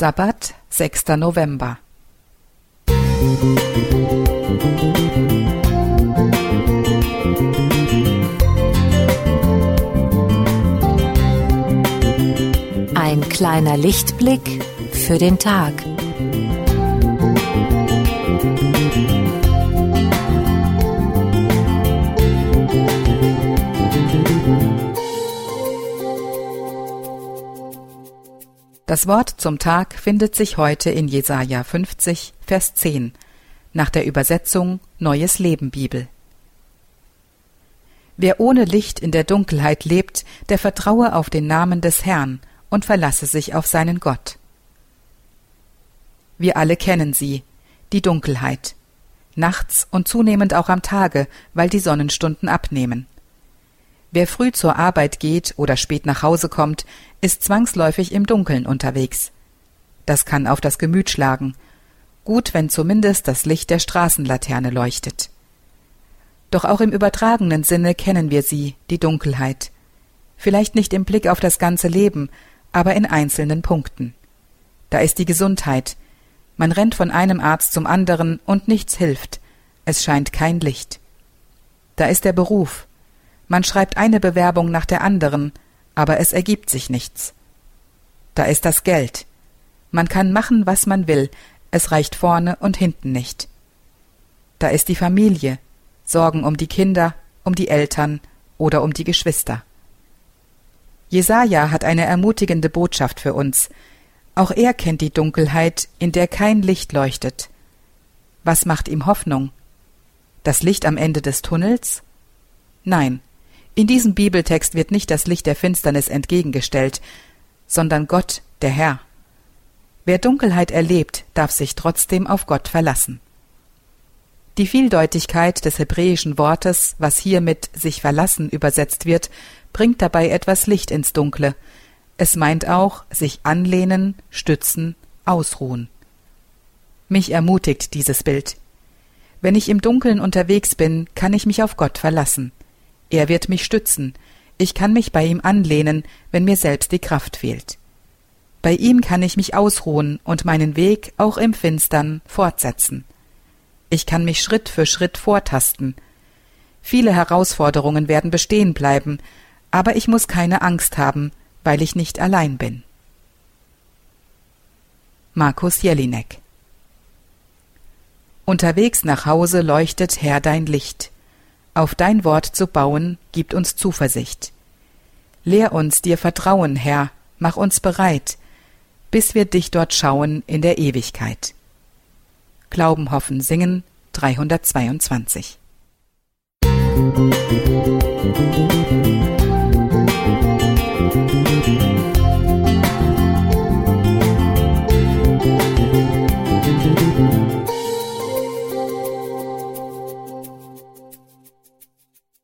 Sabbat, 6. November. Ein kleiner Lichtblick für den Tag. Das Wort zum Tag findet sich heute in Jesaja 50, Vers 10, nach der Übersetzung Neues Leben Bibel. Wer ohne Licht in der Dunkelheit lebt, der vertraue auf den Namen des Herrn und verlasse sich auf seinen Gott. Wir alle kennen sie, die Dunkelheit, nachts und zunehmend auch am Tage, weil die Sonnenstunden abnehmen. Wer früh zur Arbeit geht oder spät nach Hause kommt, ist zwangsläufig im Dunkeln unterwegs. Das kann auf das Gemüt schlagen. Gut, wenn zumindest das Licht der Straßenlaterne leuchtet. Doch auch im übertragenen Sinne kennen wir sie, die Dunkelheit. Vielleicht nicht im Blick auf das ganze Leben, aber in einzelnen Punkten. Da ist die Gesundheit. Man rennt von einem Arzt zum anderen und nichts hilft. Es scheint kein Licht. Da ist der Beruf. Man schreibt eine Bewerbung nach der anderen, aber es ergibt sich nichts. Da ist das Geld. Man kann machen, was man will, es reicht vorne und hinten nicht. Da ist die Familie, Sorgen um die Kinder, um die Eltern oder um die Geschwister. Jesaja hat eine ermutigende Botschaft für uns. Auch er kennt die Dunkelheit, in der kein Licht leuchtet. Was macht ihm Hoffnung? Das Licht am Ende des Tunnels? Nein, in diesem Bibeltext wird nicht das Licht der Finsternis entgegengestellt, sondern Gott, der Herr. Wer Dunkelheit erlebt, darf sich trotzdem auf Gott verlassen. Die Vieldeutigkeit des hebräischen Wortes, was hier mit sich verlassen übersetzt wird, bringt dabei etwas Licht ins Dunkle. Es meint auch sich anlehnen, stützen, ausruhen. Mich ermutigt dieses Bild. Wenn ich im Dunkeln unterwegs bin, kann ich mich auf Gott verlassen. Er wird mich stützen. Ich kann mich bei ihm anlehnen, wenn mir selbst die Kraft fehlt. Bei ihm kann ich mich ausruhen und meinen Weg auch im Finstern fortsetzen. Ich kann mich Schritt für Schritt vortasten. Viele Herausforderungen werden bestehen bleiben, aber ich muss keine Angst haben, weil ich nicht allein bin. Markus Jelinek Unterwegs nach Hause leuchtet Herr dein Licht. Auf dein Wort zu bauen, gibt uns Zuversicht. Lehr uns dir Vertrauen, Herr, mach uns bereit, bis wir dich dort schauen in der Ewigkeit. Glauben, hoffen, singen 322. Musik